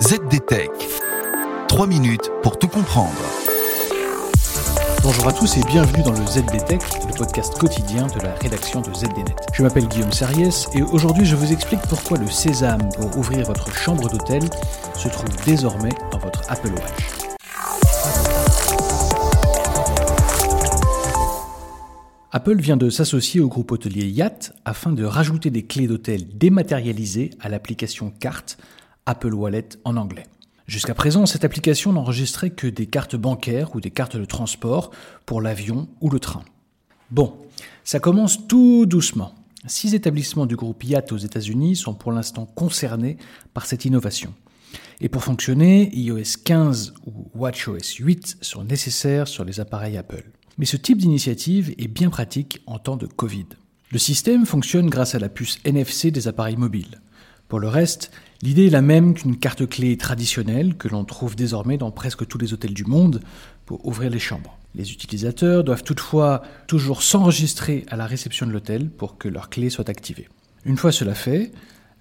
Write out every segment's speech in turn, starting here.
ZDTech. 3 minutes pour tout comprendre. Bonjour à tous et bienvenue dans le ZDTech, le podcast quotidien de la rédaction de ZDNet. Je m'appelle Guillaume Sariès et aujourd'hui je vous explique pourquoi le sésame pour ouvrir votre chambre d'hôtel se trouve désormais dans votre Apple Watch. Apple vient de s'associer au groupe hôtelier Yacht afin de rajouter des clés d'hôtel dématérialisées à l'application Carte Apple Wallet en anglais. Jusqu'à présent, cette application n'enregistrait que des cartes bancaires ou des cartes de transport pour l'avion ou le train. Bon, ça commence tout doucement. Six établissements du groupe Yacht aux États-Unis sont pour l'instant concernés par cette innovation. Et pour fonctionner, iOS 15 ou WatchOS 8 sont nécessaires sur les appareils Apple. Mais ce type d'initiative est bien pratique en temps de Covid. Le système fonctionne grâce à la puce NFC des appareils mobiles. Pour le reste, l'idée est la même qu'une carte clé traditionnelle que l'on trouve désormais dans presque tous les hôtels du monde pour ouvrir les chambres. Les utilisateurs doivent toutefois toujours s'enregistrer à la réception de l'hôtel pour que leur clé soit activée. Une fois cela fait,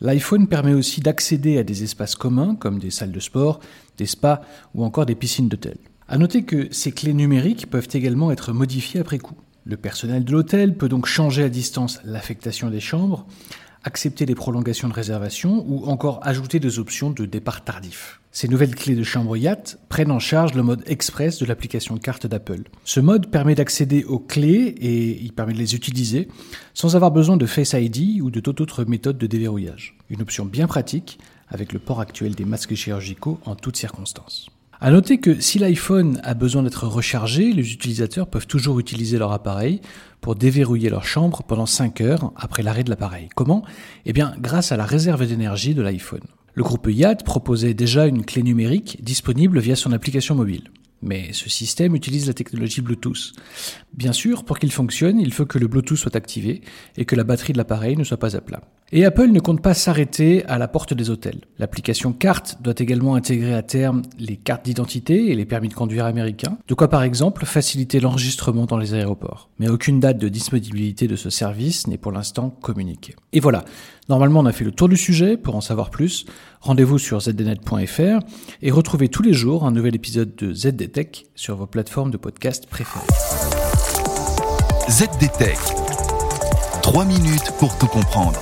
l'iPhone permet aussi d'accéder à des espaces communs comme des salles de sport, des spas ou encore des piscines d'hôtel. À noter que ces clés numériques peuvent également être modifiées après coup. Le personnel de l'hôtel peut donc changer à distance l'affectation des chambres, accepter les prolongations de réservation ou encore ajouter des options de départ tardif. Ces nouvelles clés de chambre Yacht prennent en charge le mode express de l'application carte d'Apple. Ce mode permet d'accéder aux clés et il permet de les utiliser sans avoir besoin de Face ID ou de toute autre méthode de déverrouillage. Une option bien pratique avec le port actuel des masques chirurgicaux en toutes circonstances. À noter que si l'iPhone a besoin d'être rechargé, les utilisateurs peuvent toujours utiliser leur appareil pour déverrouiller leur chambre pendant 5 heures après l'arrêt de l'appareil. Comment? Eh bien, grâce à la réserve d'énergie de l'iPhone. Le groupe Yacht proposait déjà une clé numérique disponible via son application mobile. Mais ce système utilise la technologie Bluetooth. Bien sûr, pour qu'il fonctionne, il faut que le Bluetooth soit activé et que la batterie de l'appareil ne soit pas à plat. Et Apple ne compte pas s'arrêter à la porte des hôtels. L'application Carte doit également intégrer à terme les cartes d'identité et les permis de conduire américains, de quoi par exemple faciliter l'enregistrement dans les aéroports. Mais aucune date de disponibilité de ce service n'est pour l'instant communiquée. Et voilà, normalement on a fait le tour du sujet, pour en savoir plus, rendez-vous sur zdnet.fr et retrouvez tous les jours un nouvel épisode de ZDTech sur vos plateformes de podcast préférées. ZDTech. 3 minutes pour tout comprendre.